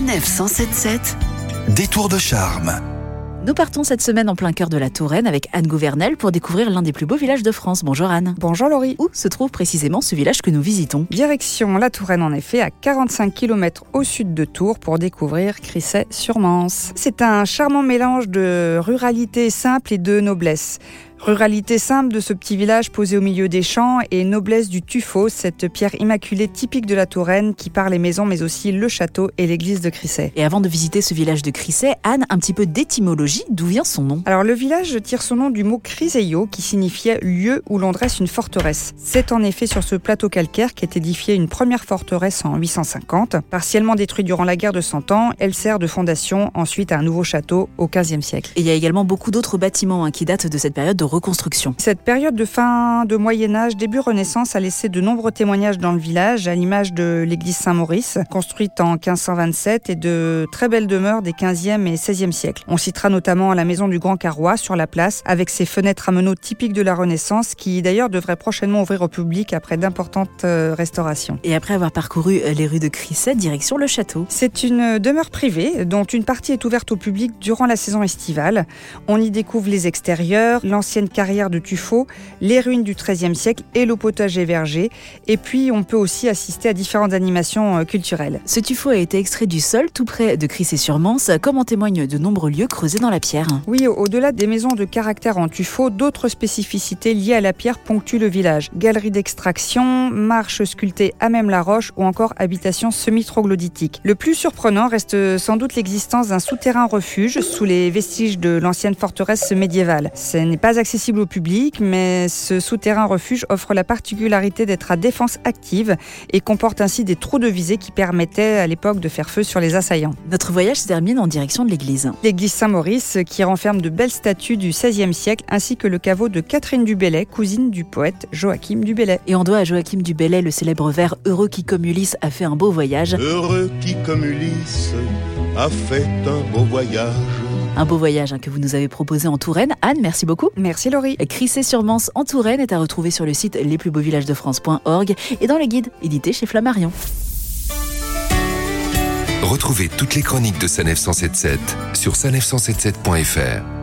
Sanef 177 Détour de charme. Nous partons cette semaine en plein cœur de la Touraine avec Anne Gouvernel pour découvrir l'un des plus beaux villages de France. Bonjour Anne. Bonjour Laurie. Où se trouve précisément ce village que nous visitons? Direction la Touraine en effet, à 45 km au sud de Tours pour découvrir Crisset-sur-Mance. C'est un charmant mélange de ruralité simple et de noblesse. Ruralité simple de ce petit village posé au milieu des champs et noblesse du tuffeau, cette pierre immaculée typique de la Touraine qui part les maisons mais aussi le château et l'église de Crisset. Et avant de visiter ce village de Crisset, Anne, un petit peu d'étymologie, d'où vient son nom? Alors le village tire son nom du mot Criseio qui signifiait lieu où l'on dresse une forteresse. C'est en effet sur ce plateau calcaire qu'est édifiée une première forteresse en 850. Partiellement détruite durant la guerre de Cent Ans, elle sert de fondation ensuite à un nouveau château au XVe siècle. Et il y a également beaucoup d'autres bâtiments hein, qui datent de cette période de reconstruction. Cette période de fin de Moyen Âge, début Renaissance, a laissé de nombreux témoignages dans le village, à l'image de l'église Saint-Maurice, construite en 1527, et de très belles demeures des 15e et 16e siècles. On citera notamment la maison du Grand Carrois sur la place, avec ses fenêtres à meneaux typiques de la Renaissance, qui d'ailleurs devrait prochainement ouvrir au public après d'importantes euh, restaurations. Et après avoir parcouru euh, les rues de Crisset, direction le château. C'est une demeure privée, dont une partie est ouverte au public durant la saison estivale. On y découvre les extérieurs, l'ancienne carrière de Tuffeau, les ruines du XIIIe siècle et le potager verger. Et puis, on peut aussi assister à différentes animations euh, culturelles. Ce tuffeau a été extrait du sol tout près de Crisset-sur-Mance, comme en témoignent de nombreux lieux creusés dans la pierre. Oui, au-delà des maisons de caractère en tuffeau, d'autres spécificités liées à la pierre ponctuent le village. Galeries d'extraction, marches sculptées à même la roche ou encore habitations semi-troglodytiques. Le plus surprenant reste sans doute l'existence d'un souterrain refuge sous les vestiges de l'ancienne forteresse médiévale. Ce n'est pas accessible au public, mais ce souterrain refuge offre la particularité d'être à défense active et comporte ainsi des trous de visée qui permettaient à l'époque de faire feu sur les assaillants. Notre voyage se termine en direction de l'église. L'église Saint-Maurice qui renferme de belles statues du XVIe siècle ainsi que le caveau de Catherine du Bellay, cousine du poète Joachim du Bellay. Et on doit à Joachim du Bellay le célèbre vers Heureux qui comme Ulysse a fait un beau voyage. Heureux qui comme Ulysse a fait un beau voyage. Un beau voyage hein, que vous nous avez proposé en Touraine. Anne, merci beaucoup. Merci Laurie. Crisset-sur-Mance en Touraine est à retrouver sur le site lesplusbeauxvillagesdefrance.org et dans le guide édité chez Flammarion. Retrouvez toutes les chroniques de Sanef 177 sur sanef177.fr.